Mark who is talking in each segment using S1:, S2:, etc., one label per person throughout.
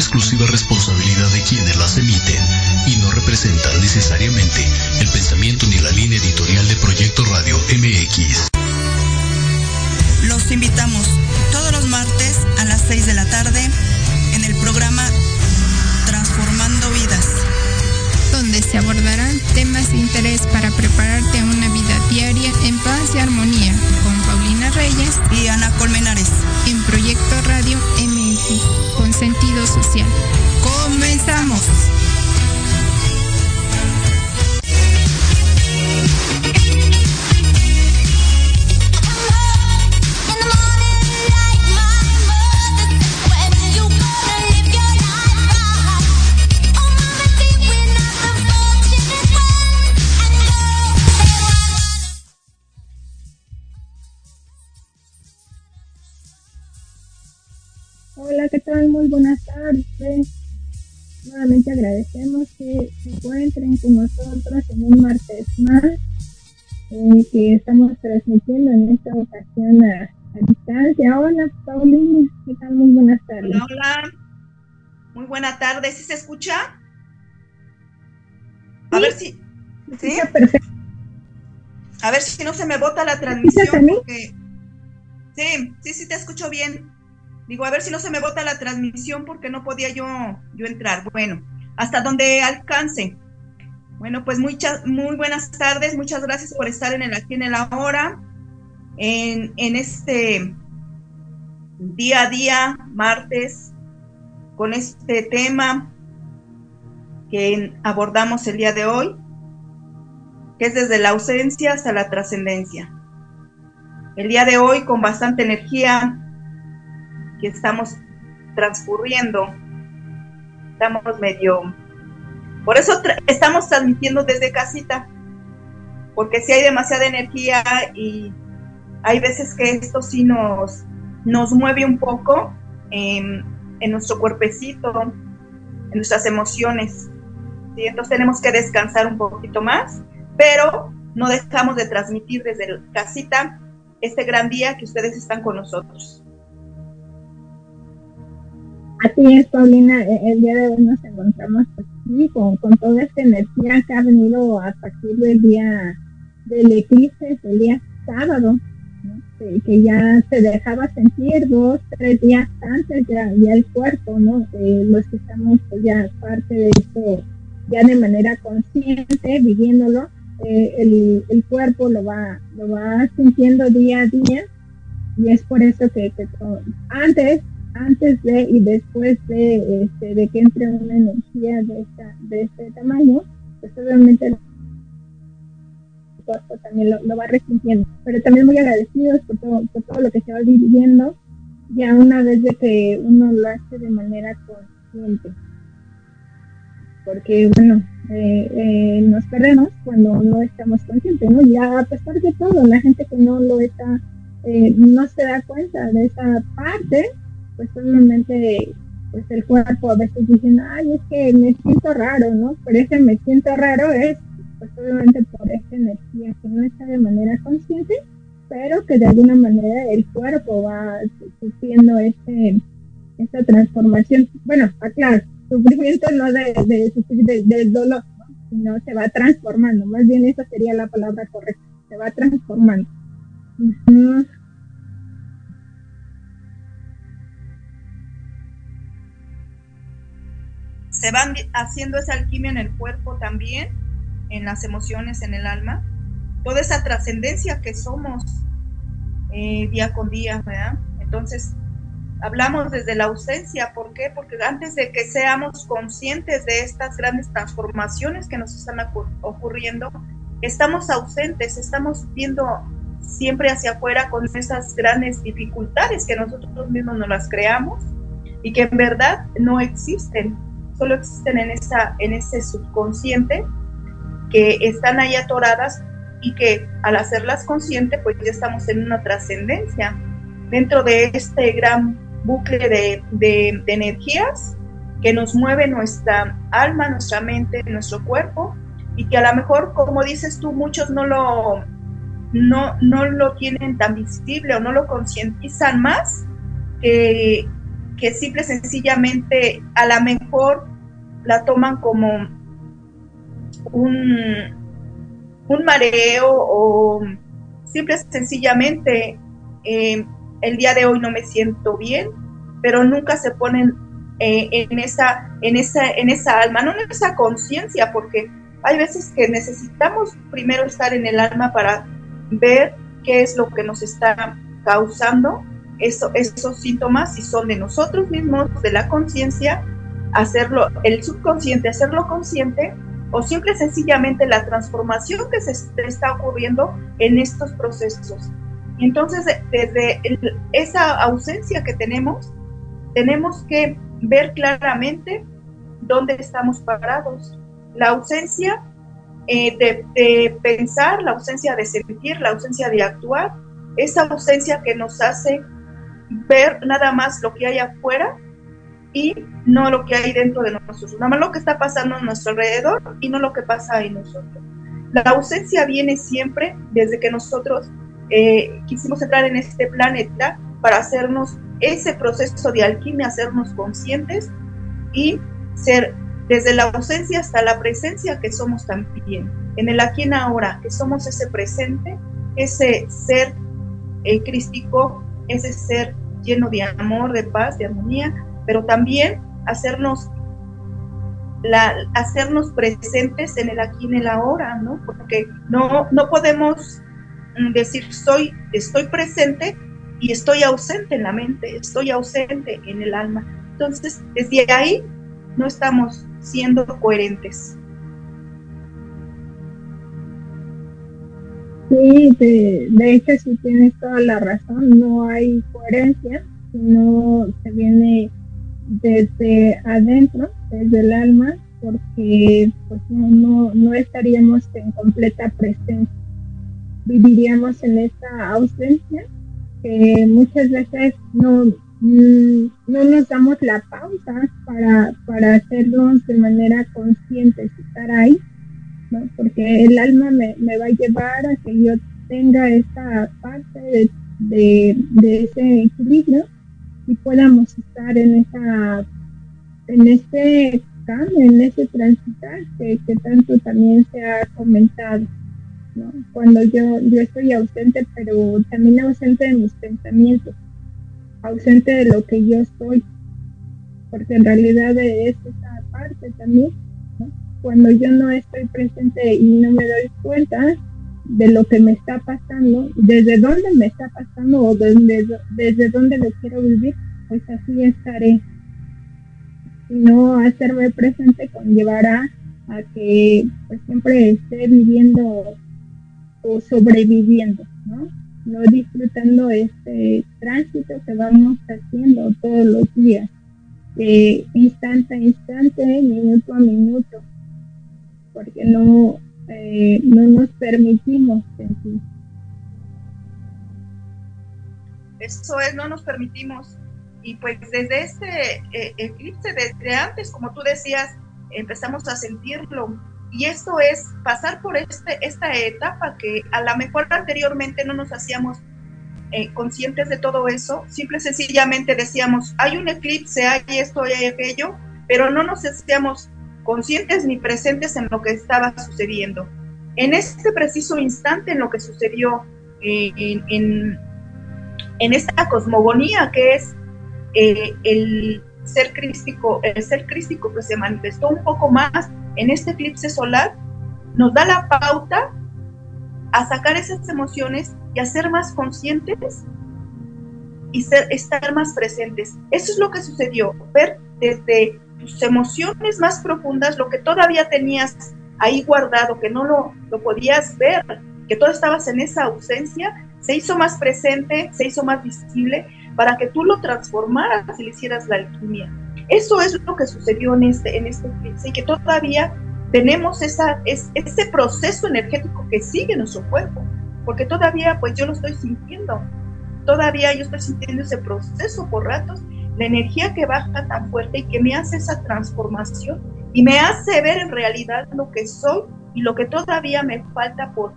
S1: exclusiva responsabilidad de quienes las emiten y no representan necesariamente el pensamiento ni la línea editorial de Proyecto Radio MX.
S2: Los invitamos todos los martes a las 6 de la tarde en el programa Transformando Vidas,
S3: donde se abordarán temas de interés para prepararte a una vida diaria en paz y armonía con Paulina Reyes
S2: y Ana Colmenares
S3: en Proyecto Radio MX con sentido social.
S2: ¡Comenzamos!
S4: Buenas tardes. Nuevamente agradecemos que se encuentren con nosotros en un martes más eh, que estamos transmitiendo en esta ocasión a, distancia. Hola, Paulina, ¿qué tal? Muy buenas tardes.
S2: Hola, hola. Muy buena tarde. ¿Sí se escucha? A ver si. ¿Sí?
S4: Perfecto.
S2: A ver si no se me bota la transmisión. Porque... Sí, sí, sí te escucho bien. Digo, a ver si no se me bota la transmisión porque no podía yo, yo entrar. Bueno, hasta donde alcance. Bueno, pues muchas, muy buenas tardes. Muchas gracias por estar en el aquí en el ahora. En, en este día a día, martes, con este tema que abordamos el día de hoy, que es desde la ausencia hasta la trascendencia. El día de hoy con bastante energía, que estamos transcurriendo. Estamos medio... Por eso estamos transmitiendo desde casita, porque si hay demasiada energía y hay veces que esto sí nos, nos mueve un poco en, en nuestro cuerpecito, en nuestras emociones. ¿sí? Entonces tenemos que descansar un poquito más, pero no dejamos de transmitir desde casita este gran día que ustedes están con nosotros.
S4: Así es, Paulina, e, el día de hoy nos encontramos aquí con, toda esta energía que ha venido a partir del día del eclipse, el día sábado, que, ya se dejaba sentir dos, tres días antes ya, ya el cuerpo, ¿no? los que estamos pues, ya parte de esto, ya de manera consciente, viviéndolo, eh, el, el, cuerpo lo va, lo va sintiendo día a día y es por eso que antes antes de y después de, este, de que entre una energía de, esta, de este tamaño, pues obviamente el cuerpo también lo, va resintiendo. Pero también muy agradecidos por todo, por todo lo que se va viviendo, ya una vez de que uno lo hace de manera consciente. Porque, bueno, eh, eh, nos perdemos cuando no estamos conscientes, ¿no? Ya a pesar de todo, la gente que no lo está, eh, no se da cuenta de esa parte, pues obviamente pues el cuerpo a veces dicen, ay, es que me siento raro, ¿no? Pero ese me siento raro es pues obviamente por esa energía que no está de manera consciente, pero que de alguna manera el cuerpo va sufriendo ese, esa transformación. Bueno, aclaro, sufrimiento no de, de sufrir del dolor, ¿no? sino se va transformando, más bien esa sería la palabra correcta, se va transformando.
S2: Se van haciendo esa alquimia en el cuerpo también, en las emociones, en el alma, toda esa trascendencia que somos eh, día con día, ¿verdad? Entonces, hablamos desde la ausencia, ¿por qué? Porque antes de que seamos conscientes de estas grandes transformaciones que nos están ocurriendo, estamos ausentes, estamos viendo siempre hacia afuera con esas grandes dificultades que nosotros mismos nos las creamos y que en verdad no existen solo existen en, esa, en ese subconsciente que están ahí atoradas y que al hacerlas consciente pues ya estamos en una trascendencia. Dentro de este gran bucle de, de, energías que nos mueve nuestra alma, nuestra mente, nuestro cuerpo y que a lo mejor, como dices tú, muchos no lo, no, no lo tienen tan visible o no lo concientizan más que, que simple sencillamente a lo mejor la toman como un, un mareo o simple sencillamente eh, el día de hoy no me siento bien, pero nunca se ponen eh, en, esa, en, esa, en esa alma, no en esa conciencia, porque hay veces que necesitamos primero estar en el alma para ver qué es lo que nos está causando eso, esos síntomas, si son de nosotros mismos, de la conciencia, hacerlo, el subconsciente, hacerlo consciente, o simple sencillamente la transformación que se está ocurriendo en estos procesos. Entonces, desde esa ausencia que tenemos, tenemos que ver claramente dónde estamos parados. La ausencia eh, de, pensar, la ausencia de sentir, la ausencia de actuar, esa ausencia que nos hace ver nada más lo que hay afuera y no lo que hay dentro de nosotros, nada más lo que está pasando a nuestro alrededor y no lo que pasa en nosotros. La ausencia viene siempre desde que nosotros eh, quisimos entrar en este planeta para hacernos ese proceso de alquimia, hacernos conscientes y ser desde la ausencia hasta la presencia que somos también, en el aquí en ahora, que somos ese presente, ese ser eh, crístico, ese ser lleno de amor, de paz, de armonía, pero también hacernos la, hacernos presentes en el aquí en el ahora, ¿no? Porque no, no podemos mm, decir soy, estoy presente y estoy ausente en la mente, estoy ausente en el alma. Entonces, desde ahí no estamos siendo coherentes.
S4: Sí, de, de, hecho sí tienes toda la razón, no hay coherencia, sino se viene desde adentro, desde el alma, porque pues no, no, estaríamos en completa presencia, viviríamos en esa ausencia que muchas veces no, Mm, no nos damos la pausa para, para hacerlo de manera consciente, estar ahí, porque el alma me, va a llevar a que yo tenga esta parte de, ese equilibrio y podamos estar en esa en este cambio, en ese transitar que, tanto también se ha comentado. Cuando yo, yo estoy ausente, pero también ausente de mis pensamientos ausente de lo que yo soy, porque en realidad es esa parte también, cuando yo no estoy presente y no me doy cuenta de lo que me está pasando, desde dónde me está pasando o desde, desde dónde lo quiero vivir, pues así estaré. Y no hacerme presente conllevará a que pues, siempre esté viviendo o sobreviviendo, ¿no? disfrutando este tránsito que vamos haciendo todos los días, instante a instante, minuto a minuto, porque no, eh, no nos permitimos sentir.
S2: Eso es, no nos permitimos. Y pues desde este eh, eclipse, desde antes, como tú decías, empezamos a sentirlo y esto es pasar por este, esta etapa que a lo mejor anteriormente no nos hacíamos eh, conscientes de todo eso, simple sencillamente decíamos, hay un eclipse, hay esto, hay aquello, pero no nos hacíamos conscientes ni presentes en lo que estaba sucediendo. En este preciso instante, en lo que sucedió eh, en, en, esta cosmogonía que es eh, el ser crístico, el ser crístico que se manifestó un poco más en este eclipse solar, nos da la pauta a sacar esas emociones y a ser más conscientes y ser, estar más presentes. Eso es lo que sucedió, ver desde tus emociones más profundas lo que todavía tenías ahí guardado, que no lo, lo podías ver, que todo estabas en esa ausencia, se hizo más presente, se hizo más visible para que tú lo transformaras y le hicieras la alquimia. Eso es lo que sucedió en este, en este y que todavía tenemos esa, es, ese proceso energético que sigue en nuestro cuerpo, porque todavía pues yo lo estoy sintiendo, todavía yo estoy sintiendo ese proceso por ratos, la energía que baja tan fuerte y que me hace esa transformación y me hace ver en realidad lo que soy y lo que todavía me falta por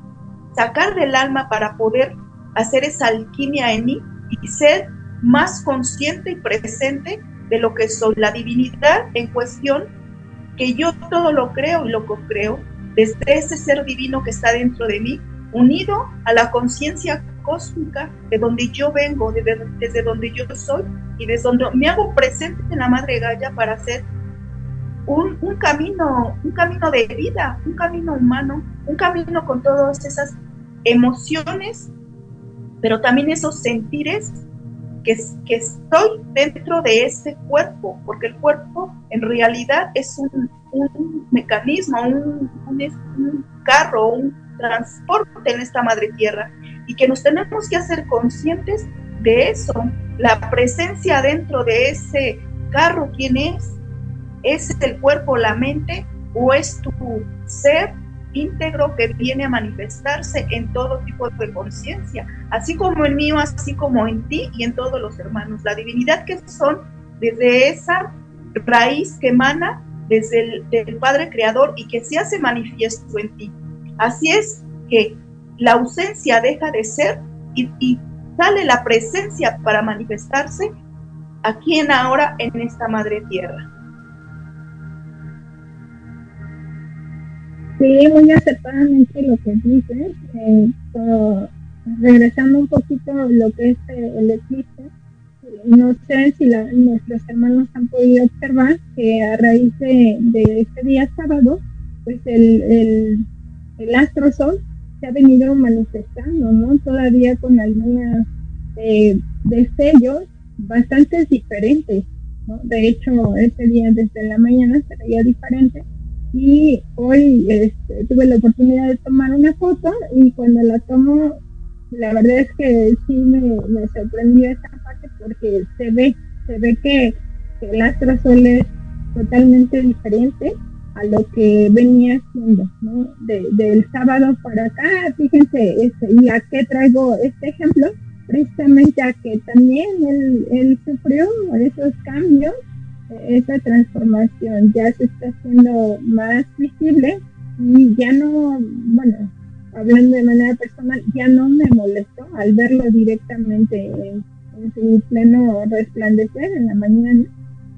S2: sacar del alma para poder hacer esa alquimia en mí y ser más consciente y presente de lo que soy, la divinidad en cuestión, que yo todo lo creo y lo creo desde ese ser divino que está dentro de mí, unido a la conciencia cósmica de donde yo vengo, desde, desde donde yo soy y desde donde me hago presente en la Madre Gaia para hacer un, un, camino, un camino de vida, un camino humano, un camino con todas esas emociones, pero también esos sentires que, que estoy dentro de ese cuerpo, porque el cuerpo en realidad es un, un mecanismo, un, un, carro, un transporte en esta madre tierra, y que nos tenemos que hacer conscientes de eso, la presencia dentro de ese carro, ¿quién es? ¿Es el cuerpo, la mente o es tu ser íntegro que viene a manifestarse en todo tipo de conciencia, así como en mío, así como en ti y en todos los hermanos. La divinidad que son desde esa raíz que emana desde el Padre Creador y que se hace manifiesto en ti. Así es que la ausencia deja de ser y, sale la presencia para manifestarse aquí en ahora en esta madre tierra.
S4: Sí, muy acertadamente lo que dices. Eh, regresando un poquito a lo que es eh, el eclipse, no sé si nuestros hermanos han podido observar que a raíz de, este día sábado, pues el, el, astro sol se ha venido manifestando, ¿no? Todavía con algunos eh, destellos bastante diferentes, ¿no? De hecho, ese día desde la mañana se veía diferente y hoy este, tuve la oportunidad de tomar una foto y cuando la tomo, la verdad es que sí me, sorprendió esa parte porque se ve, se ve que, el astro sol es totalmente diferente a lo que venía siendo, ¿no? del sábado para acá, fíjense, este, y a qué traigo este ejemplo, precisamente a que también él, él sufrió esos cambios esa transformación ya se está haciendo más visible y ya no, bueno, hablando de manera personal, ya no me molestó al verlo directamente en, su pleno resplandecer en la mañana.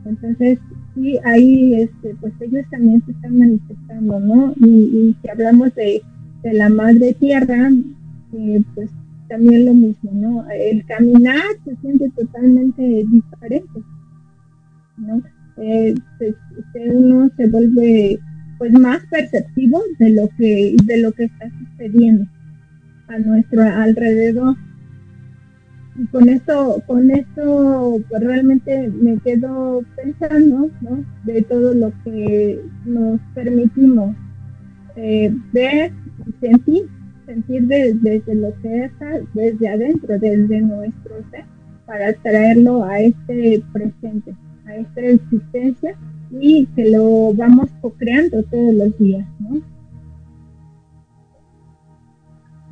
S4: Entonces, sí, ahí este, pues ellos también se están manifestando, ¿no? Y, si hablamos de, de, la madre tierra, eh, pues también lo mismo, ¿no? El caminar se siente totalmente diferente. ¿no? Eh, uno se vuelve pues más perceptivo de lo que de lo que está sucediendo a nuestro alrededor y con esto con esto pues realmente me quedo pensando ¿no? de todo lo que nos permitimos eh, ver y sentir sentir desde lo que está desde adentro desde nuestro ser para traerlo a este presente a esta existencia y que lo vamos co-creando todos los días, ¿no?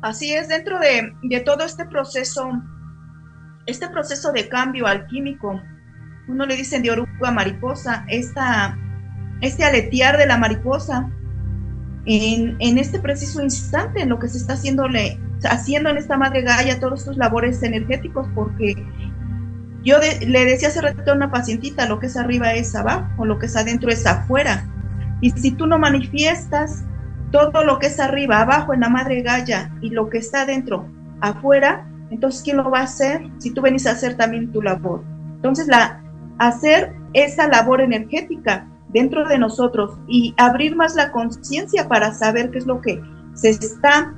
S2: Así es, dentro de, de, todo este proceso, este proceso de cambio alquímico, uno le dicen de oruga mariposa, esta, este aletear de la mariposa, en, en, este preciso instante, en lo que se está haciéndole, haciendo en esta madre Gaia todos estos labores energéticos, porque yo le decía hace rato a una pacientita, lo que es arriba es abajo, lo que es adentro es afuera. Y si tú no manifiestas todo lo que es arriba, abajo en la madre Gaia y lo que está adentro, afuera, entonces ¿quién lo va a hacer? Si tú venís a hacer también tu labor. Entonces, hacer esa labor energética dentro de nosotros y abrir más la conciencia para saber qué es lo que se está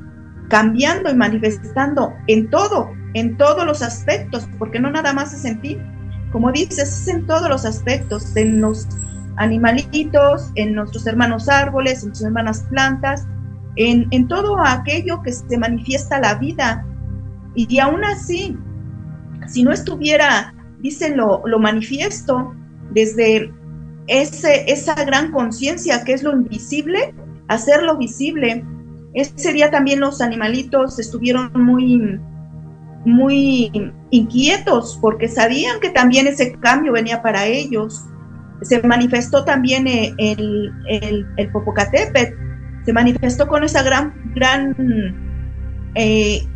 S2: cambiando y manifestando en todo, en todos los aspectos, porque no nada más es en ti, como dices, es en todos los aspectos, en los animalitos, en nuestros hermanos árboles, en nuestras hermanas plantas, en, en todo aquello que se manifiesta la vida. Y, aún así, si no estuviera, dice lo, lo manifiesto, desde ese, esa gran conciencia que es lo invisible, hacerlo visible. Ese día también los animalitos estuvieron muy muy inquietos porque sabían que también ese cambio venía para ellos. Se manifestó también eh, el, el, el Popocatépetl, se manifestó con esa gran, gran eh,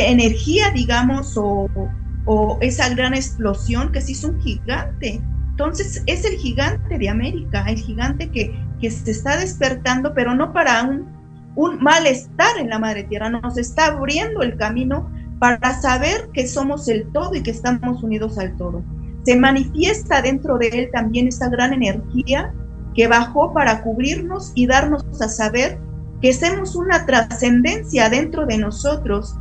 S2: energía, digamos, o, esa gran explosión que se hizo un gigante. Entonces es el gigante de América, el gigante que, que se está despertando, pero no para un, un malestar en la madre tierra, nos está abriendo el camino para saber que somos el todo y que estamos unidos al todo. Se manifiesta dentro de él también esa gran energía que bajó para cubrirnos y darnos a saber que somos una trascendencia dentro de nosotros,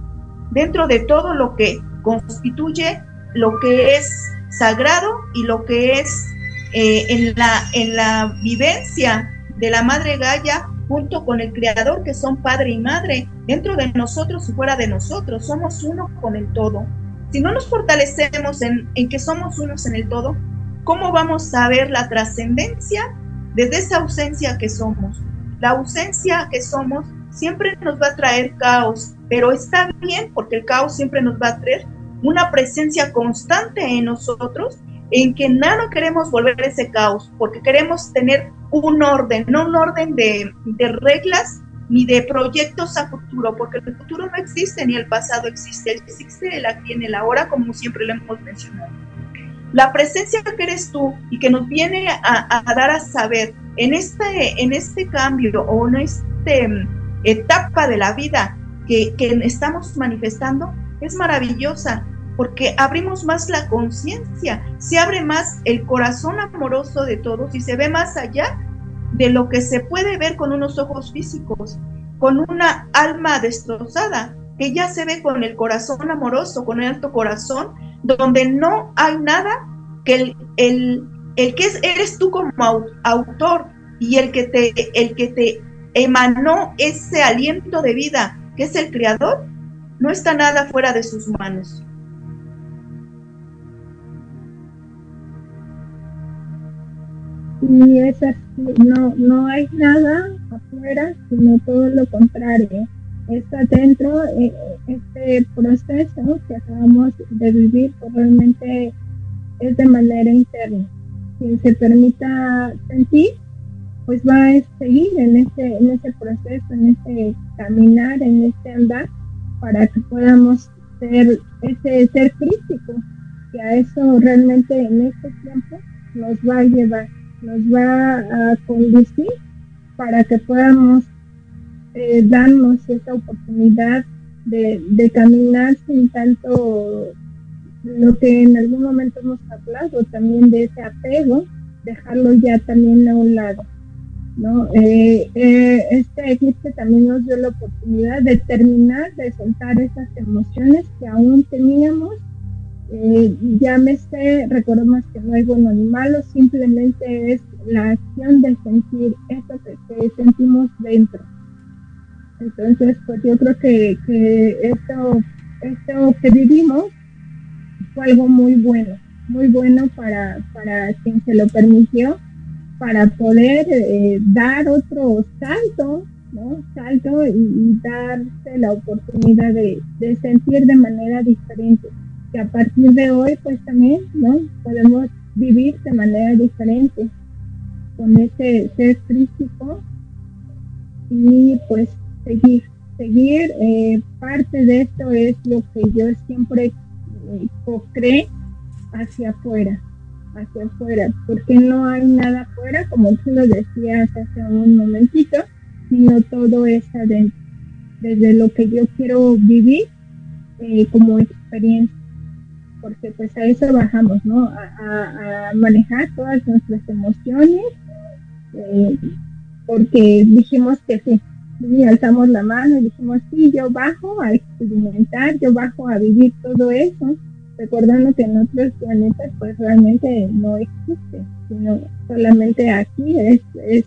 S2: dentro de todo lo que constituye lo que es sagrado y lo que es eh, en, la, en la vivencia de la Madre Gaia junto con el Creador que son Padre y Madre, dentro de nosotros y fuera de nosotros, somos uno con el todo. Si no nos fortalecemos en, en que somos unos en el todo, ¿cómo vamos a ver la trascendencia desde esa ausencia que somos? La ausencia que somos siempre nos va a traer caos, pero está bien porque el caos siempre nos va a traer una presencia constante en nosotros en que nada queremos volver ese caos, porque queremos tener un orden, no un orden de, reglas ni de proyectos a futuro, porque el futuro no existe ni el pasado existe, existe el aquí en el ahora, como siempre lo hemos mencionado. La presencia que eres tú y que nos viene a, dar a saber en este, en este cambio o en esta mm, etapa de la vida que, estamos manifestando es maravillosa porque abrimos más la conciencia, se abre más el corazón amoroso de todos y se ve más allá de lo que se puede ver con unos ojos físicos, con una alma destrozada, que ya se ve con el corazón amoroso, con el alto corazón, donde no hay nada que el, el, el que eres tú como autor y el que te, el que te emanó ese aliento de vida, que es el creador, no está nada fuera de sus manos.
S4: y es no, no hay nada afuera, sino todo lo contrario. Está dentro eh, este proceso que acabamos de vivir, pues realmente es de manera interna. Quien se permita sentir, pues va a seguir en ese, en ese proceso, en ese caminar, en ese andar, para que podamos ser ese ser crítico, que a eso realmente en este tiempo nos va a llevar nos va a conducir para que podamos eh, darnos esta oportunidad de, caminar sin tanto lo que en algún momento hemos hablado también de ese apego, dejarlo ya también a un lado. Eh, eh, este eclipse también nos dio la oportunidad de terminar de soltar esas emociones que aún teníamos. Eh, llámese, recordemos que no hay bueno ni malo, simplemente es la acción de sentir eso que, sentimos dentro. Entonces, pues yo creo que, esto, esto que vivimos fue algo muy bueno, muy bueno para, para quien se lo permitió, para poder eh, dar otro salto, ¿no? Salto y, darse la oportunidad de, sentir de manera diferente que a partir de hoy pues también no podemos vivir de manera diferente con ese ser crítico y pues seguir seguir eh, parte de esto es lo que yo siempre eh, hacia afuera hacia afuera porque no hay nada como tú lo decías hace un momentito sino todo es adentro desde lo que yo quiero vivir eh, como experiencia. Porque pues a eso bajamos, ¿no? A, manejar todas nuestras emociones, eh, porque dijimos que sí, y alzamos la mano y dijimos, sí, yo bajo a experimentar, yo bajo a vivir todo eso, recordando que en otros planetas pues realmente no existe, sino solamente aquí es,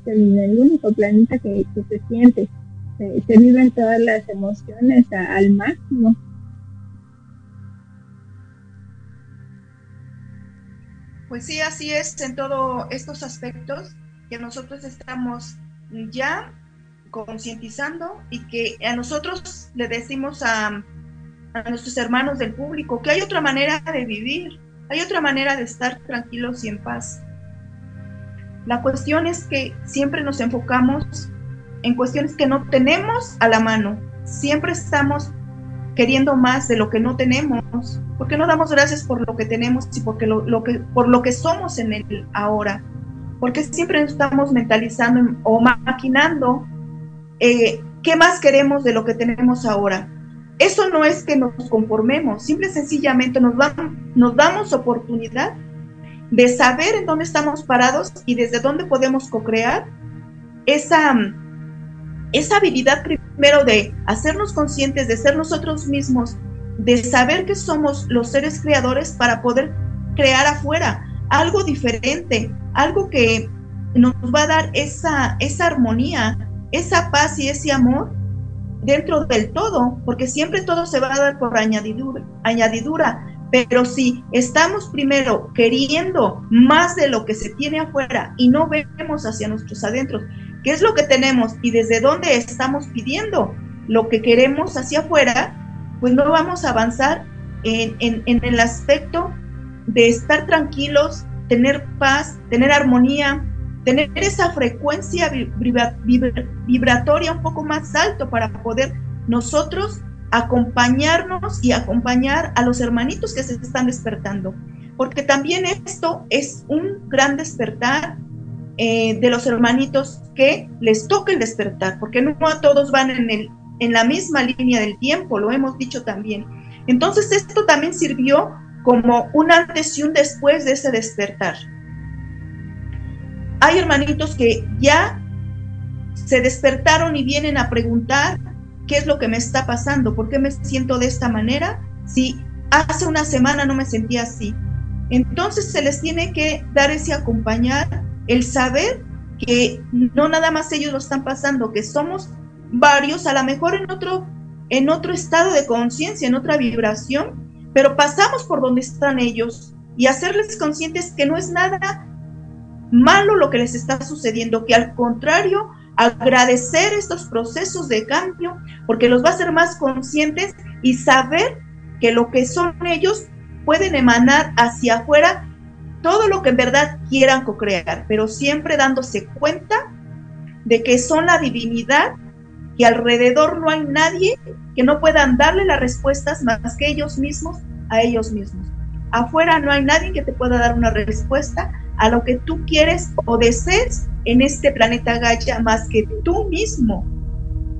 S4: el, único planeta que, se siente, se, viven todas las emociones al máximo.
S2: Pues sí, así es en todos estos aspectos que nosotros estamos ya concientizando y que a nosotros le decimos a, nuestros hermanos del público que hay otra manera de vivir, hay otra manera de estar tranquilos y en paz. La cuestión es que siempre nos enfocamos en cuestiones que no tenemos a la mano, siempre estamos queriendo más de lo que no tenemos, porque no damos gracias por lo que tenemos y porque lo, que, por lo que somos en el ahora, porque siempre estamos mentalizando o maquinando eh, qué más queremos de lo que tenemos ahora. Eso no es que nos conformemos, simple y sencillamente nos, damos oportunidad de saber en dónde estamos parados y desde dónde podemos co-crear esa, esa habilidad primero de hacernos conscientes, de ser nosotros mismos, de saber que somos los seres creadores para poder crear afuera algo diferente, algo que nos va a dar esa, esa armonía, esa paz y ese amor dentro del todo, porque siempre todo se va a dar por añadidura. Pero si estamos primero queriendo más de lo que se tiene afuera y no vemos hacia nuestros adentros, qué es lo que tenemos y desde dónde estamos pidiendo lo que queremos hacia afuera, pues no vamos a avanzar en, el aspecto de estar tranquilos, tener paz, tener armonía, tener esa frecuencia vibratoria un poco más alto para poder nosotros acompañarnos y acompañar a los hermanitos que se están despertando. Porque también esto es un gran despertar eh, de los hermanitos que les toca el despertar, porque no a todos van en, el, en la misma línea del tiempo, lo hemos dicho también. Entonces esto también sirvió como un antes y un después de ese despertar. Hay hermanitos que ya se despertaron y vienen a preguntar qué es lo que me está pasando, por qué me siento de esta manera, si hace una semana no me sentía así. Entonces se les tiene que dar ese acompañar el saber que no nada más ellos lo están pasando, que somos varios, a lo mejor en otro, en otro estado de conciencia, en otra vibración, pero pasamos por donde están ellos y hacerles conscientes que no es nada malo lo que les está sucediendo, que al contrario, agradecer estos procesos de cambio, porque los va a hacer más conscientes y saber que lo que son ellos pueden emanar hacia afuera todo lo que en verdad quieran co-crear, pero siempre dándose cuenta de que son la divinidad, que alrededor no hay nadie que no puedan darle las respuestas más que ellos mismos a ellos mismos. Afuera no hay nadie que te pueda dar una respuesta a lo que tú quieres o desees en este planeta Gaia más que tú mismo.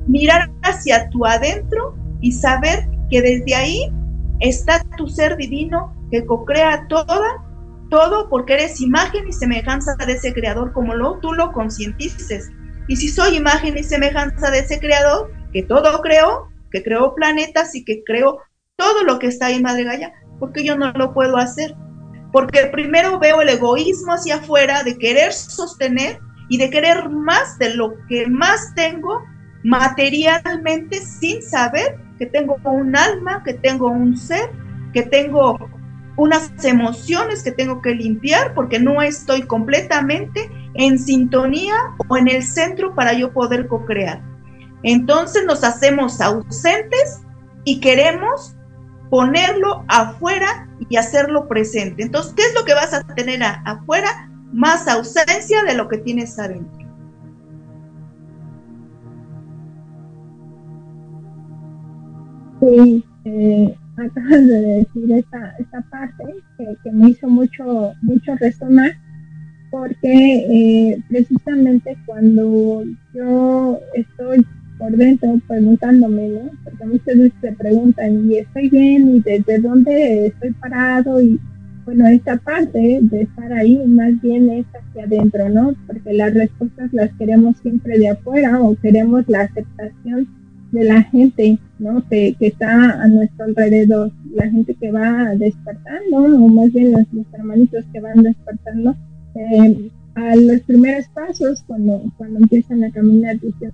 S2: Mirar hacia tu adentro y saber que desde ahí está tu ser divino que co-crea todo porque eres imagen y semejanza de ese creador como lo, tú lo concientices. Y si soy imagen y semejanza de ese creador, que todo creó, que creó planetas y que creó todo lo que está ahí, Madre Gaia, porque yo no lo puedo hacer. Porque primero veo el egoísmo hacia afuera de querer sostener y de querer más de lo que más tengo materialmente sin saber que tengo un alma, que tengo un ser, que tengo unas emociones que tengo que limpiar porque no estoy completamente en sintonía o en el centro para yo poder co-crear. Entonces nos hacemos ausentes y queremos ponerlo afuera y hacerlo presente. Entonces, ¿qué es lo que vas a tener afuera? Más ausencia de lo que tienes adentro.
S4: Sí, eh, acabas de decir esta, esta parte que, me hizo mucho, mucho resonar, porque eh, precisamente cuando yo estoy por dentro preguntándome, ¿no? Porque muchas veces se preguntan, ¿y estoy bien? ¿Y desde dónde estoy parado? Y bueno, esta parte de estar ahí más bien es hacia adentro, ¿no? Porque las respuestas las queremos siempre de afuera o queremos la aceptación de la gente ¿no? que, está a nuestro alrededor, la gente que va despertando, o más bien los, hermanitos que van despertando, eh, a los primeros pasos, cuando, cuando empiezan a caminar, dicen,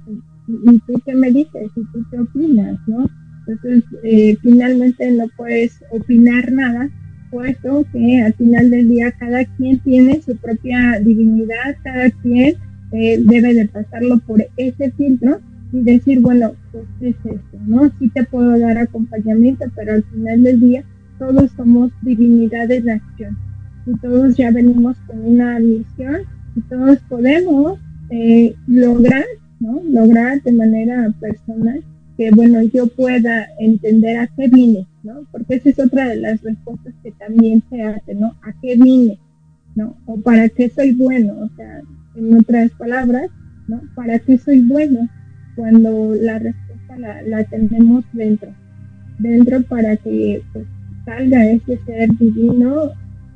S4: ¿y tú qué me dices? ¿Y tú qué opinas? ¿no? Entonces, eh, finalmente no puedes opinar nada, puesto que al final del día cada quien tiene su propia divinidad, cada quien eh, debe de pasarlo por ese filtro y decir, bueno, pues es esto, ¿no? Sí te puedo dar acompañamiento, pero al final del día todos somos divinidades de acción y todos ya venimos con una misión y todos podemos eh, lograr, ¿no? Lograr de manera personal que, bueno, yo pueda entender a qué vine, ¿no? Porque esa es otra de las respuestas que también se hace, ¿no? ¿A qué vine? ¿No? O para qué soy bueno, o sea, en otras palabras, ¿no? ¿Para qué soy bueno? Cuando la respuesta la, la tenemos dentro, dentro para que pues, salga ese ser divino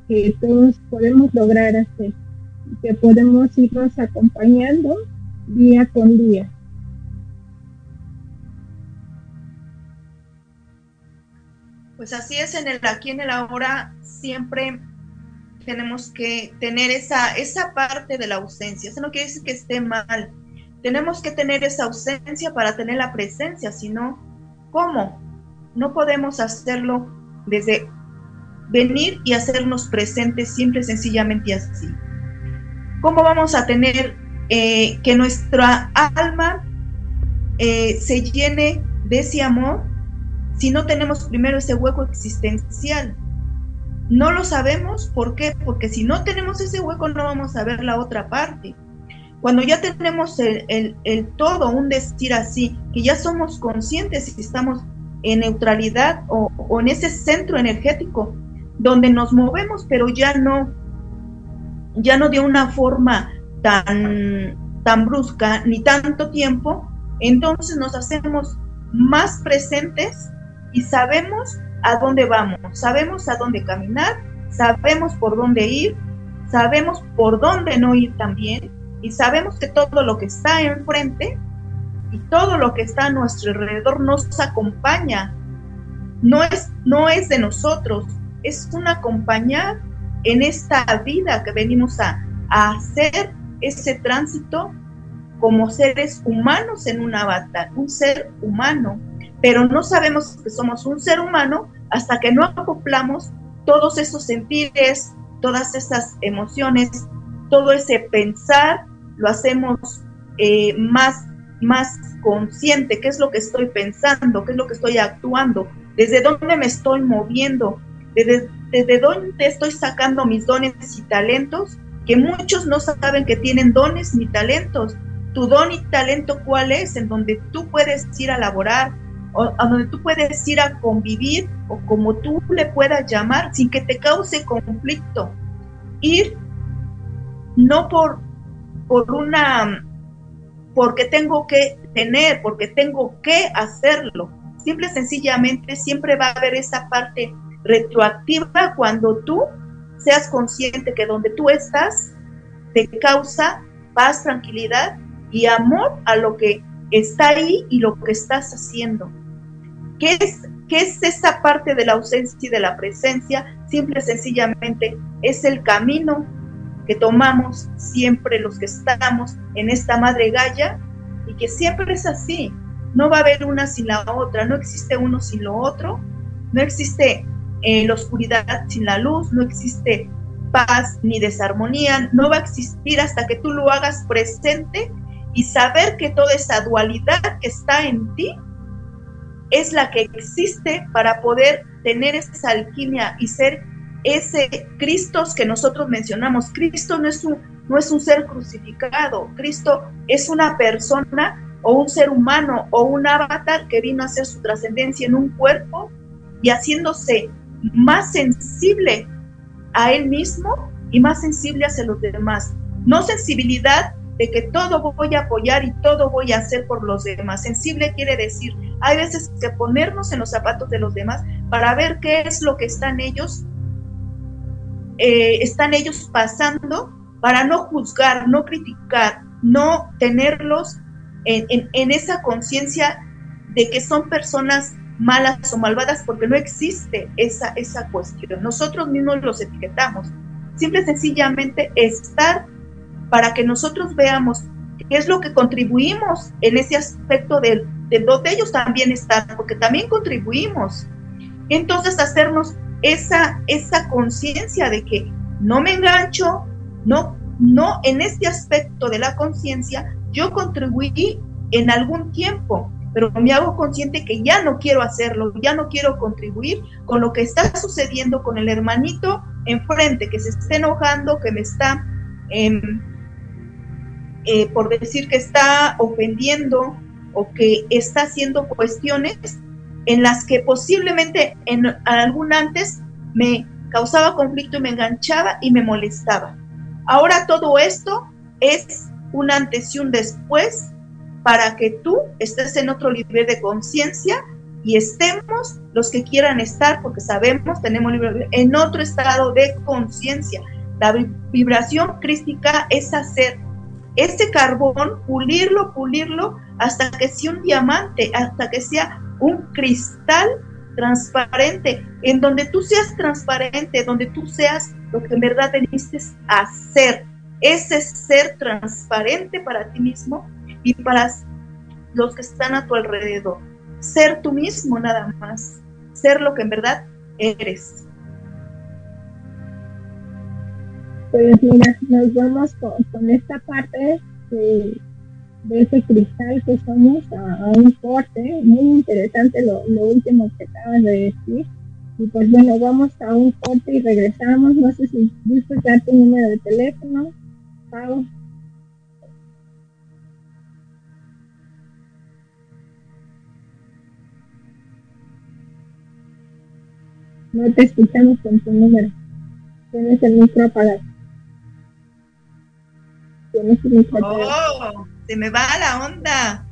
S4: que todos podemos lograr hacer, que podemos irnos acompañando día con día.
S2: Pues así es, en el aquí en el ahora siempre tenemos que tener esa, esa parte de la ausencia. Eso no quiere decir que esté mal. Tenemos que tener esa ausencia para tener la presencia, si no, ¿cómo? No podemos hacerlo desde venir y hacernos presentes simple sencillamente así. ¿Cómo vamos a tener eh, que nuestra alma eh, se llene de ese amor si no tenemos primero ese hueco existencial? No lo sabemos, ¿por qué? Porque si no tenemos ese hueco no vamos a ver la otra parte. Cuando ya tenemos el, todo, un decir así, que ya somos conscientes y estamos en neutralidad o en ese centro energético donde nos movemos, pero ya no, ya no de una forma tan, tan brusca ni tanto tiempo, entonces nos hacemos más presentes y sabemos a dónde vamos, sabemos a dónde caminar, sabemos por dónde ir, sabemos por dónde no ir también y sabemos que todo lo que está enfrente y todo lo que está a nuestro alrededor nos acompaña. No es, no es de nosotros, es acompañar en esta vida que venimos a, hacer ese tránsito como seres humanos en un avatar, un ser humano. Pero no sabemos que somos un ser humano hasta que no acoplamos todos esos sentires, todas esas emociones, todo ese pensar, lo hacemos eh, más, más consciente, qué es lo que estoy pensando, qué es lo que estoy actuando, desde dónde me estoy moviendo, desde, dónde estoy sacando mis dones y talentos, que muchos no saben que tienen dones ni talentos. Tu don y talento cuál es, en donde tú puedes ir a laborar, o a donde tú puedes ir a convivir, o como tú le puedas llamar, sin que te cause conflicto. Ir no por, por una, porque tengo que tener, porque tengo que hacerlo. Simple sencillamente siempre va a haber esa parte retroactiva cuando tú seas consciente que donde tú estás te causa paz, tranquilidad y amor a lo que está ahí y lo que estás haciendo. ¿Qué es, qué es esa parte de la ausencia y de la presencia? Simple y sencillamente es el camino que tomamos siempre los que estamos en esta madre galla y que siempre es así. No va a haber una sin la otra, no existe uno sin lo otro, no existe en la oscuridad sin la luz, no existe paz ni desarmonía, no va a existir hasta que tú lo hagas presente y saber que toda esa dualidad que está en ti es la que existe para poder tener esa alquimia y ser ese Cristo que nosotros mencionamos. Cristo no es un, no es un ser crucificado, Cristo es una persona o un ser humano o un avatar que vino a hacer su trascendencia en un cuerpo y haciéndose más sensible a él mismo y más sensible hacia los demás. No sensibilidad de que todo voy a apoyar y todo voy a hacer por los demás. Sensible quiere decir, hay veces que ponernos en los zapatos de los demás para ver qué es lo que están ellos, eh, están ellos pasando, para no juzgar, no criticar, no tenerlos en, en esa conciencia de que son personas malas o malvadas porque no existe esa, esa cuestión. Nosotros mismos los etiquetamos. Simple y sencillamente estar para que nosotros veamos qué es lo que contribuimos en ese aspecto de, de donde ellos también están, porque también contribuimos. Entonces hacernos esa, esa conciencia de que no me engancho, no, no en este aspecto de la conciencia, yo contribuí en algún tiempo, pero me hago consciente que ya no quiero hacerlo, ya no quiero contribuir con lo que está sucediendo con el hermanito enfrente, que se está enojando, que me está, em, eh, por decir que está ofendiendo, o que está haciendo cuestiones en las que posiblemente en algún antes me causaba conflicto y me enganchaba y me molestaba. Ahora todo esto es un antes y un después para que tú estés en otro nivel de conciencia y estemos los que quieran estar, porque sabemos, tenemos en otro estado de conciencia. La vibración crística es hacer ese carbón, pulirlo, pulirlo, hasta que sea un diamante, hasta que sea un cristal transparente, en donde tú seas transparente, donde tú seas lo que en verdad teniste hacer, ese ser transparente para ti mismo y para los que están a tu alrededor. Ser tú mismo nada más, ser lo que en verdad eres.
S4: Pues mira, nos vamos con, esta parte de, ese cristal que somos a, un corte, muy interesante lo, último que acabas de decir. Y pues bueno, vamos a un corte y regresamos. No sé si gustas dar tu número de teléfono, Pau. No te escuchamos con tu número. Tienes el micro apagado.
S2: Oh, se me va la onda.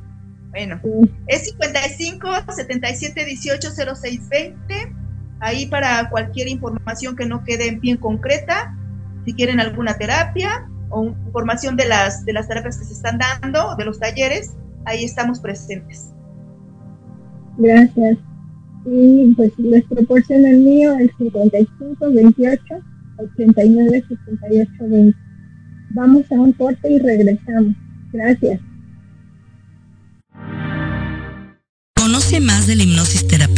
S2: Bueno, es 55 77 18 06 20. Ahí para cualquier información que no quede bien concreta, si quieren alguna terapia o información de las, de las terapias que se están dando, de los talleres, ahí estamos presentes.
S4: Gracias. Y pues les proporciona el mío el 55 28 89 78 20. Vamos a un corte y regresamos. Gracias.
S5: Conoce más de la hipnosis terapéutica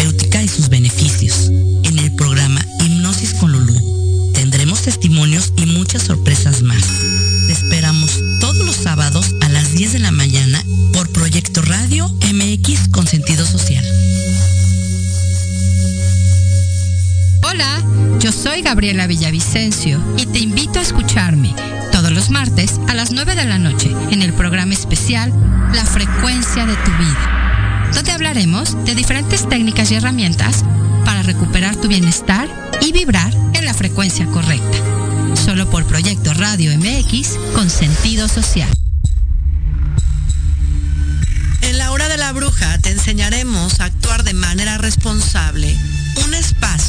S6: soy Gabriela Villavicencio y te invito a escucharme todos los martes a las 9 de la noche en el programa especial La frecuencia de tu vida, donde hablaremos de diferentes técnicas y herramientas para recuperar tu bienestar y vibrar en la frecuencia correcta. Solo por Proyecto Radio MX con sentido social.
S5: En la hora de la bruja te enseñaremos a actuar de manera responsable. Un espacio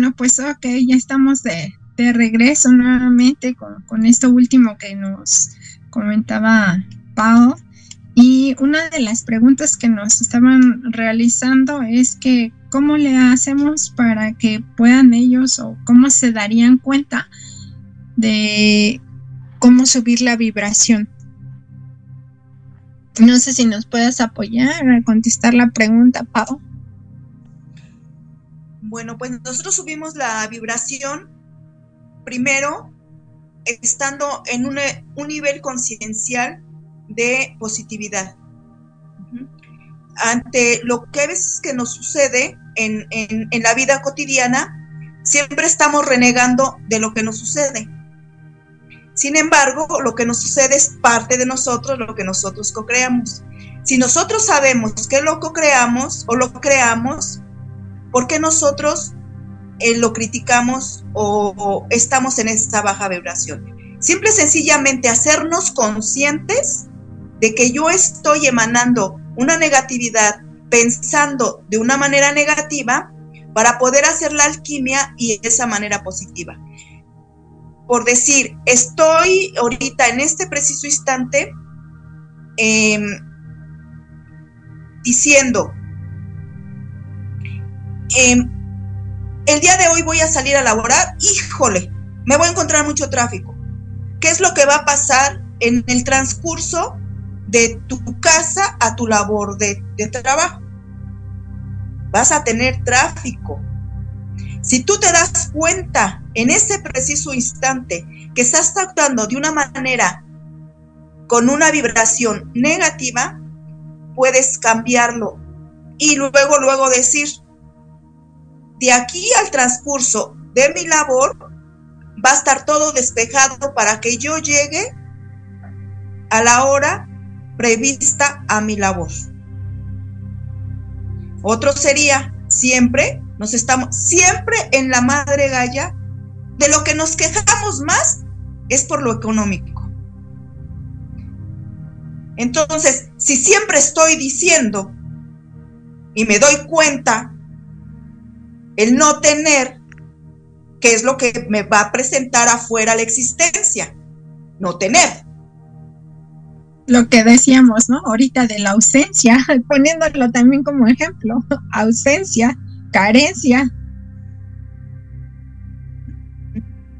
S3: Bueno, pues ok, ya estamos de, regreso nuevamente con, con, esto último que nos comentaba Pau. Y una de las preguntas que nos estaban realizando es que cómo le hacemos para que puedan ellos o cómo se darían cuenta de cómo subir la vibración. No sé si nos puedes apoyar a contestar la pregunta, Pau.
S2: Bueno, pues nosotros subimos la vibración primero estando en un, nivel conciencial de positividad. Ante lo que a veces que nos sucede en, en la vida cotidiana, siempre estamos renegando de lo que nos sucede. Sin embargo, lo que nos sucede es parte de nosotros, lo que nosotros co-creamos. Si nosotros sabemos que lo co-creamos o lo creamos, ¿por qué nosotros eh, lo criticamos o, estamos en esta baja vibración? Simple y sencillamente hacernos conscientes de que yo estoy emanando una negatividad, pensando de una manera negativa, para poder hacer la alquimia y esa manera positiva. Por decir, estoy ahorita en este preciso instante em, diciendo, Em, el día de hoy voy a salir a laborar, híjole, me voy a encontrar mucho tráfico. ¿Qué es lo que va a pasar en el transcurso de tu casa a tu labor de, de trabajo? Vas a tener tráfico. Si tú te das cuenta en ese preciso instante que estás actuando de una manera con una vibración negativa, puedes cambiarlo y luego, luego decir, de aquí al transcurso de mi labor va a estar todo despejado para que yo llegue a la hora prevista a mi labor. Otro sería, siempre nos estamos, siempre en la madre galla, de lo que nos quejamos más es por lo económico. Entonces, si siempre estoy diciendo y me doy cuenta el no tener, que es lo que me va a presentar afuera la existencia, no tener.
S3: Lo que decíamos, ¿no? Ahorita de la ausencia, poniéndolo también como ejemplo, ausencia, carencia.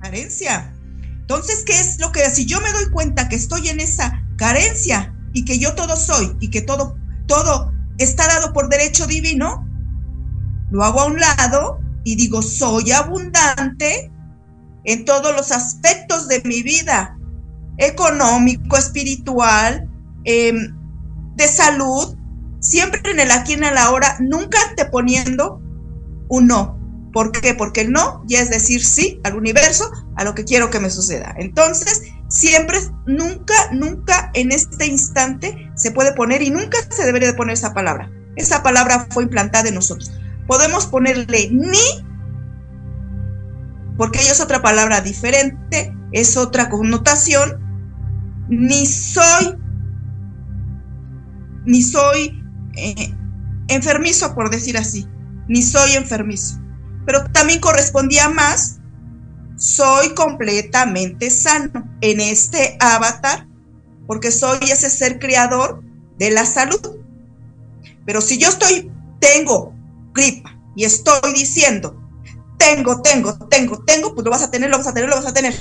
S2: Carencia. Entonces, ¿qué es lo que si yo me doy cuenta que estoy en esa carencia y que yo todo soy y que todo todo está dado por derecho divino, lo hago a un lado y digo, soy abundante en todos los aspectos de mi vida, económico, espiritual, em, de salud, siempre en el aquí y en el ahora, nunca te poniendo un no. ¿Por qué? Porque el no ya es decir sí al universo, a lo que quiero que me suceda. Entonces, siempre, nunca, nunca en este instante se puede poner y nunca se debería de poner esa palabra. Esa palabra fue implantada en nosotros podemos ponerle ni, porque ella es otra palabra diferente, es otra connotación, ni soy, ni soy eh, enfermizo, por decir así, ni soy enfermizo. Pero también correspondía más, soy completamente sano en este avatar, porque soy ese ser creador de la salud. Pero si yo estoy, tengo gripa y estoy diciendo, tengo, tengo, tengo, tengo, pues lo vas a tener, lo vas a tener, lo vas a tener.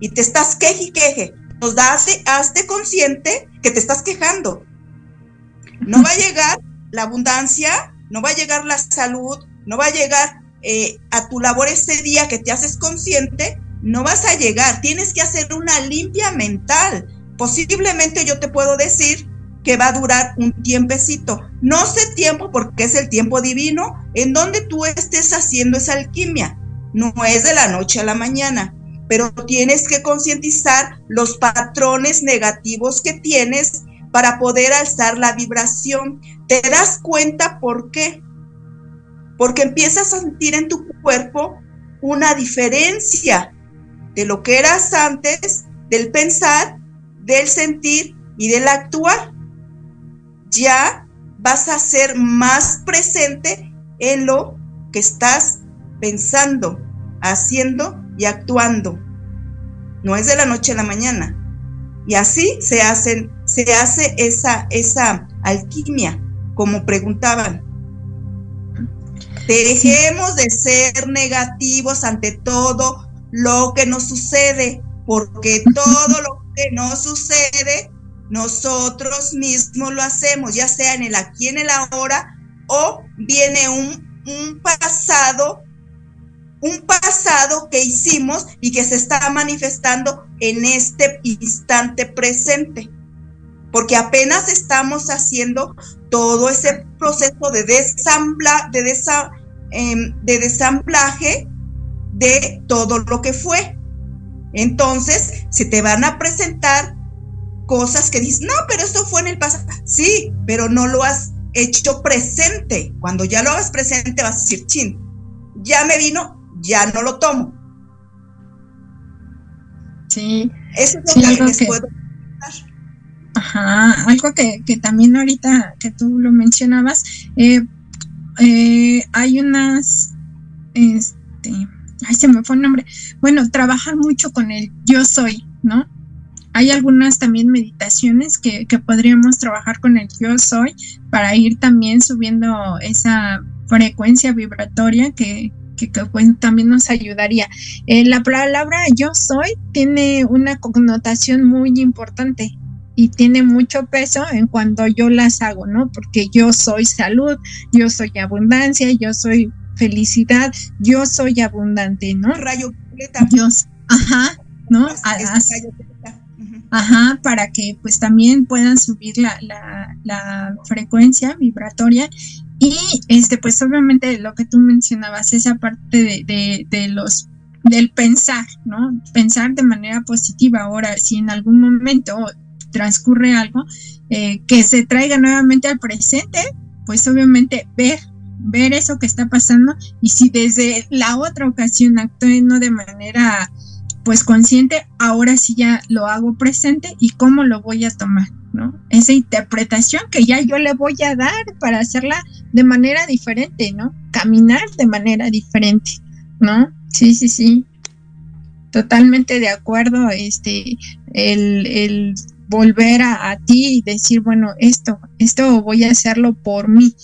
S2: Y te estás queje y queje. Nos das, hazte consciente que te estás quejando. No va a llegar la abundancia, no va a llegar la salud, no va a llegar eh, a tu labor ese día que te haces consciente, no vas a llegar. Tienes que hacer una limpia mental. Posiblemente yo te puedo decir que va a durar un tiempecito. No sé tiempo porque es el tiempo divino en donde tú estés haciendo esa alquimia. No es de la noche a la mañana, pero tienes que concientizar los patrones negativos que tienes para poder alzar la vibración. ¿Te das cuenta por qué? Porque empiezas a sentir en tu cuerpo una diferencia de lo que eras antes, del pensar, del sentir y del actuar ya vas a ser más presente en lo que estás pensando, haciendo y actuando. No es de la noche a la mañana. Y así se, hacen, se hace esa, esa alquimia, como preguntaban. Dejemos de ser negativos ante todo lo que nos sucede, porque todo lo que nos sucede, nosotros mismos lo hacemos, ya sea en el aquí, en el ahora, o viene un, pasado un pasado que hicimos y que se está manifestando en este instante presente. Porque apenas estamos haciendo todo ese proceso de, desambla, de, em, de desamblaje de todo lo que fue. Entonces, se te van a presentar cosas que dices, no, pero esto fue en el pasado. Sí, pero no lo has hecho presente. Cuando ya lo hagas presente vas a decir, chin, ya me vino ya no lo tomo.
S3: Sí. Eso es lo que les puedo Ajá, algo que, también ahorita que tú lo mencionabas, eh, eh, hay unas, este, ay, se me fue el nombre, bueno, trabajar mucho con el yo soy, ¿no? Hay algunas también meditaciones que, que podríamos trabajar con el yo soy para ir también subiendo esa frecuencia vibratoria que, que, pues, también nos ayudaría. Eh, la palabra yo soy tiene una connotación muy importante y tiene mucho peso en cuando yo las hago, ¿no? Porque yo soy salud, yo soy abundancia, yo soy felicidad, yo soy abundante, ¿no?
S2: Rayo
S3: Dios, ajá, ¿no? Ajá, para que pues también puedan subir la, la, frecuencia vibratoria y este, pues obviamente lo que tú mencionabas, esa parte de, de, los del pensar, ¿no? Pensar de manera positiva. Ahora, si en algún momento transcurre algo eh, que se traiga nuevamente al presente, pues obviamente ver, ver eso que está pasando y si desde la otra ocasión actué no de manera pues consciente, ahora sí ya lo hago presente y cómo lo voy a tomar, ¿no? Esa interpretación que ya yo le voy a dar para hacerla de manera diferente, ¿no? Caminar de manera diferente, ¿no? Sí, sí, sí. Totalmente de acuerdo, este, el, el volver a, a ti y decir, bueno, esto, esto voy a hacerlo por mí,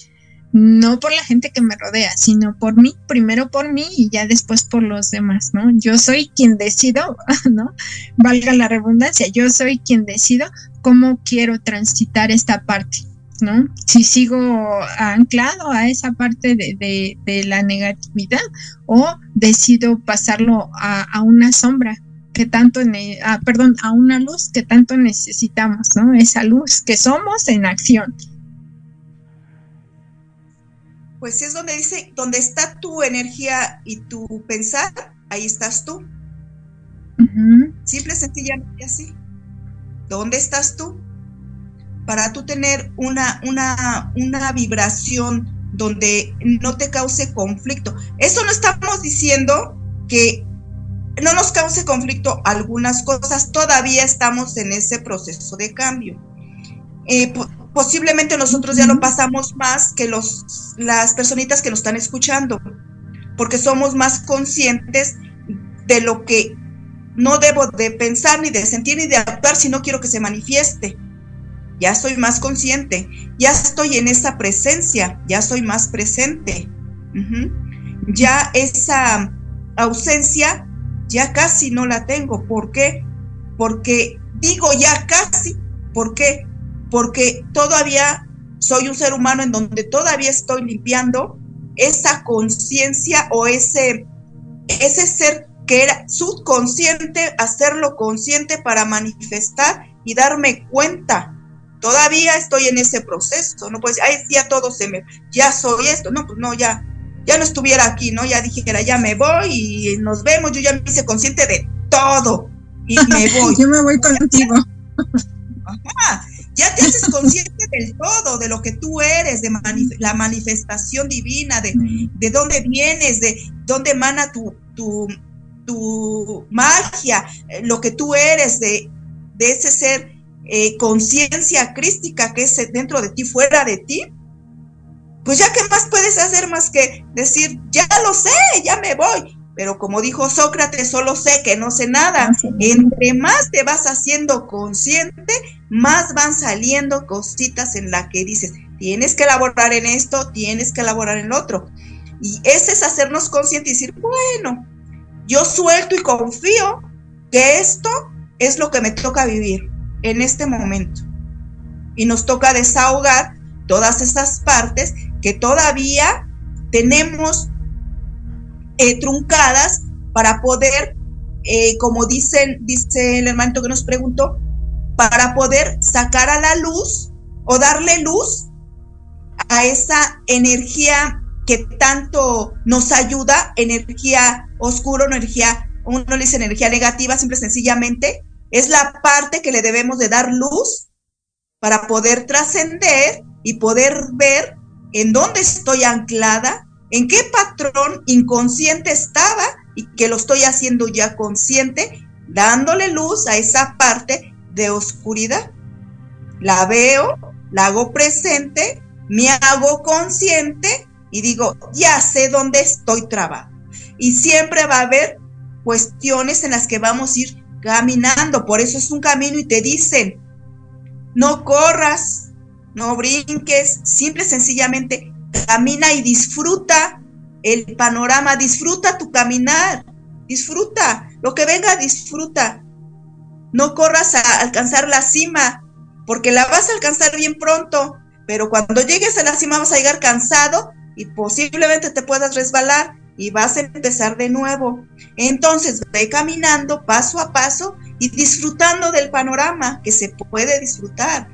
S3: no por la gente que me rodea, sino por mí, primero por mí y ya después por los demás, ¿no? Yo soy quien decido, ¿no? Valga la redundancia, yo soy quien decido cómo quiero transitar esta parte, ¿no? Si sigo anclado a esa parte de, de, la negatividad o decido pasarlo a, a una sombra que tanto, ah, perdón, a una luz que tanto necesitamos, ¿no? Esa luz que somos en acción
S2: pues es donde dice, donde está tu energía y tu pensar, ahí estás tú. Simple, sencillamente así. ¿Dónde estás tú? Para tú tener una, una, una vibración donde no te cause conflicto. Eso no estamos diciendo que no nos cause conflicto algunas cosas, todavía estamos en ese proceso de cambio. Eh, posiblemente nosotros ya lo pasamos más que los, las personitas que nos están escuchando, porque somos más conscientes de lo que no debo de pensar, ni de sentir, ni de actuar si no quiero que se manifieste. Ya soy más consciente, ya estoy en esa presencia, ya soy más presente. Ya esa ausencia, ya casi no la tengo. ¿Por qué? Porque digo ya casi, ¿por qué? Porque todavía soy un ser humano en donde todavía estoy limpiando esa conciencia o ese, ese ser que era subconsciente, hacerlo consciente para manifestar y darme cuenta. Todavía estoy en ese proceso, no pues, ay, ya todo se me, ya soy esto, no, pues no, ya, ya no estuviera aquí, ¿no? Ya dije que era, ya me voy y nos vemos, yo ya me hice consciente de todo y me voy.
S3: yo me voy contigo.
S2: Ajá ya te haces consciente del todo, de lo que tú eres, de la manifestación divina, de, de, dónde vienes, de dónde emana tu, tu, tu magia, eh, lo que tú eres, de, de ese ser eh, conciencia crística que es dentro de ti, fuera de ti. pues ya qué más puedes hacer más que decir, ya lo sé, ya me voy. Pero como dijo Sócrates, solo sé que no sé nada. Entre más te vas haciendo consciente, más van saliendo cositas en la que dices, tienes que elaborar en esto, tienes que elaborar en lo otro. Y ese es hacernos conscientes y decir, bueno, yo suelto y confío que esto es lo que me toca vivir en este momento. Y nos toca desahogar todas esas partes que todavía tenemos eh, truncadas para poder, eh, como dicen, dice el hermanito que nos preguntó, para poder sacar a la luz o darle luz a esa energía que tanto nos ayuda, energía oscura, energía, uno le dice energía negativa, simple sencillamente, es la parte que le debemos de dar luz para poder trascender y poder ver en dónde estoy anclada, en qué patrón inconsciente estaba y que lo estoy haciendo ya consciente, dándole luz a esa parte de oscuridad. La veo, la hago presente, me hago consciente y digo, ya sé dónde estoy trabado. Y siempre va a haber cuestiones en las que vamos a ir caminando, por eso es un camino y te dicen, no corras, no brinques, simple sencillamente camina y disfruta el panorama, disfruta tu caminar, disfruta, lo que venga, disfruta. No corras a alcanzar la cima, porque la vas a alcanzar bien pronto, pero cuando llegues a la cima vas a llegar cansado y posiblemente te puedas resbalar y vas a empezar de nuevo. Entonces ve caminando paso a paso y disfrutando del panorama que se puede disfrutar.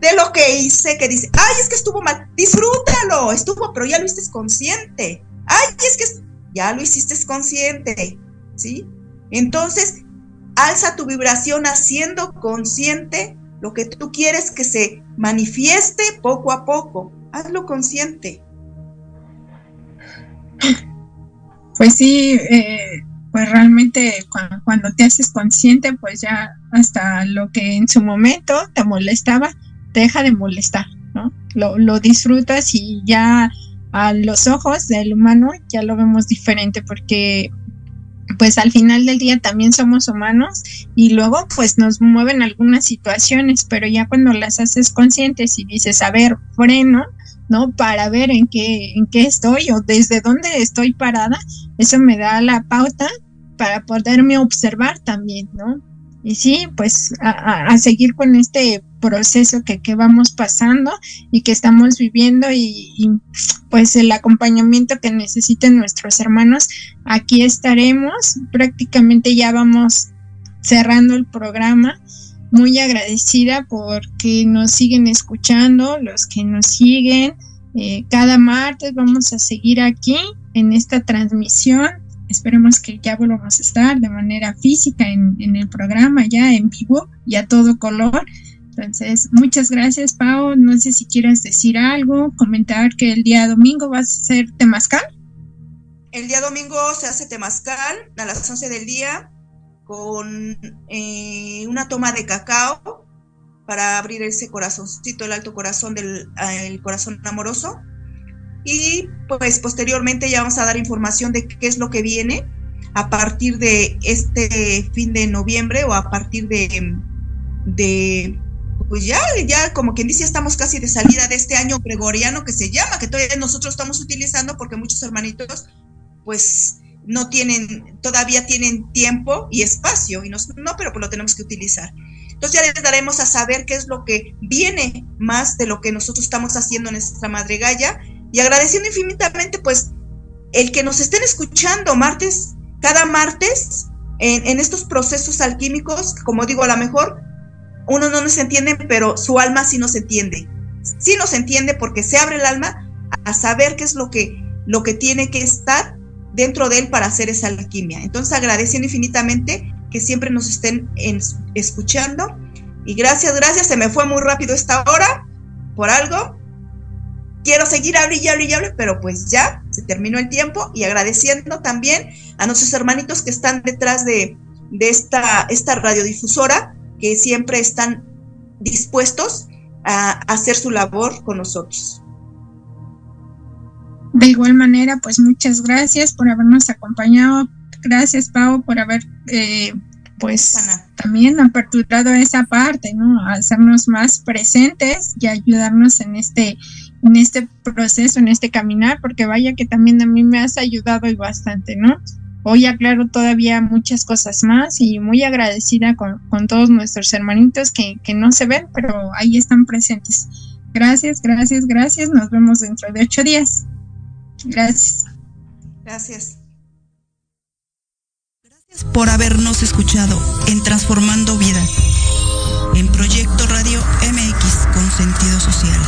S2: De lo que hice, que dice, ay, es que estuvo mal, disfrútalo, estuvo, pero ya lo hiciste consciente. Ay, es que ya lo hiciste consciente, ¿sí? Entonces, alza tu vibración haciendo consciente lo que tú quieres que se manifieste poco a poco. Hazlo consciente.
S3: Pues sí, eh, pues realmente cuando, te haces consciente, pues ya hasta lo que en su momento te molestaba, te deja de molestar, ¿no? Lo, lo disfrutas y ya a los ojos del humano ya lo vemos diferente porque pues al final del día también somos humanos y luego pues nos mueven algunas situaciones, pero ya cuando las haces conscientes y dices, a ver, freno, ¿no? Para ver en qué, en qué estoy o desde dónde estoy parada, eso me da la pauta para poderme observar también, ¿no? Y sí, pues a, seguir con este proceso que, que, vamos pasando y que estamos viviendo y, y, pues el acompañamiento que necesiten nuestros hermanos, aquí estaremos, prácticamente ya vamos cerrando el programa muy agradecida porque nos siguen escuchando, los que nos siguen. Eh, cada martes vamos a seguir aquí en esta transmisión. Esperemos que ya volvamos a estar de manera física en, el programa, ya en vivo y a todo color. Entonces, muchas gracias, Pau. No sé si quieres decir algo, comentar que el día domingo vas a hacer temazcal.
S2: El día domingo se hace temazcal a las 11 del día con eh, una toma de cacao para abrir ese corazoncito, el alto corazón del el corazón amoroso. Y pues posteriormente ya vamos a dar información de qué es lo que viene a partir de este fin de noviembre o a partir de, de pues ya, ya como quien dice, estamos casi de salida de este año gregoriano que se llama, que todavía nosotros estamos utilizando porque muchos hermanitos pues no tienen, todavía tienen tiempo y espacio, y no, pero pues lo tenemos que utilizar. Entonces ya les daremos a saber qué es lo que viene más de lo que nosotros estamos haciendo en nuestra Madre Gaya y agradeciendo infinitamente pues el que nos estén escuchando martes, cada martes en, estos procesos alquímicos, como digo, a lo mejor uno no nos entiende, pero su alma sí nos entiende. Sí nos entiende porque se abre el alma a saber qué es lo que, lo que tiene que estar dentro de él para hacer esa alquimia. Entonces agradeciendo infinitamente que siempre nos estén escuchando. Y gracias, gracias, se me fue muy rápido esta hora por algo. Quiero seguir hable y hable y hable, pero pues ya se terminó el tiempo y agradeciendo también a nuestros hermanitos que están detrás de, de esta, esta radiodifusora, que siempre están dispuestos a hacer su labor con nosotros.
S3: de igual manera, pues muchas gracias por habernos acompañado. Gracias, Pau, por haber eh, pues también aperturado esa parte, ¿no? A hacernos más presentes y ayudarnos en este, en este proceso, en este caminar, porque vaya que también a mí me has ayudado y bastante, ¿no? Hoy aclaro todavía muchas cosas más y muy agradecida con, todos nuestros hermanitos que, que no se ven, pero ahí están presentes. Gracias, gracias, gracias. Nos vemos dentro de ocho días. Gracias.
S2: Gracias
S7: por habernos escuchado en Transformando Vidas, en Proyecto Radio MX con sentido social.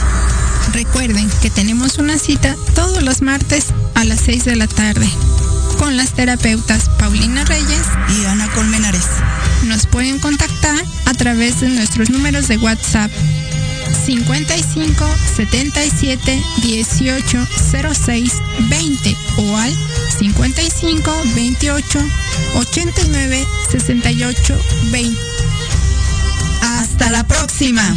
S8: Recuerden que tenemos una cita todos los martes a las 6 de la tarde con las terapeutas Paulina Reyes
S7: y Ana Colmenares.
S8: Nos pueden contactar a través de nuestros números de WhatsApp 55 77 18 06 20 o al 55 28 89 68 20.
S7: Hasta la próxima.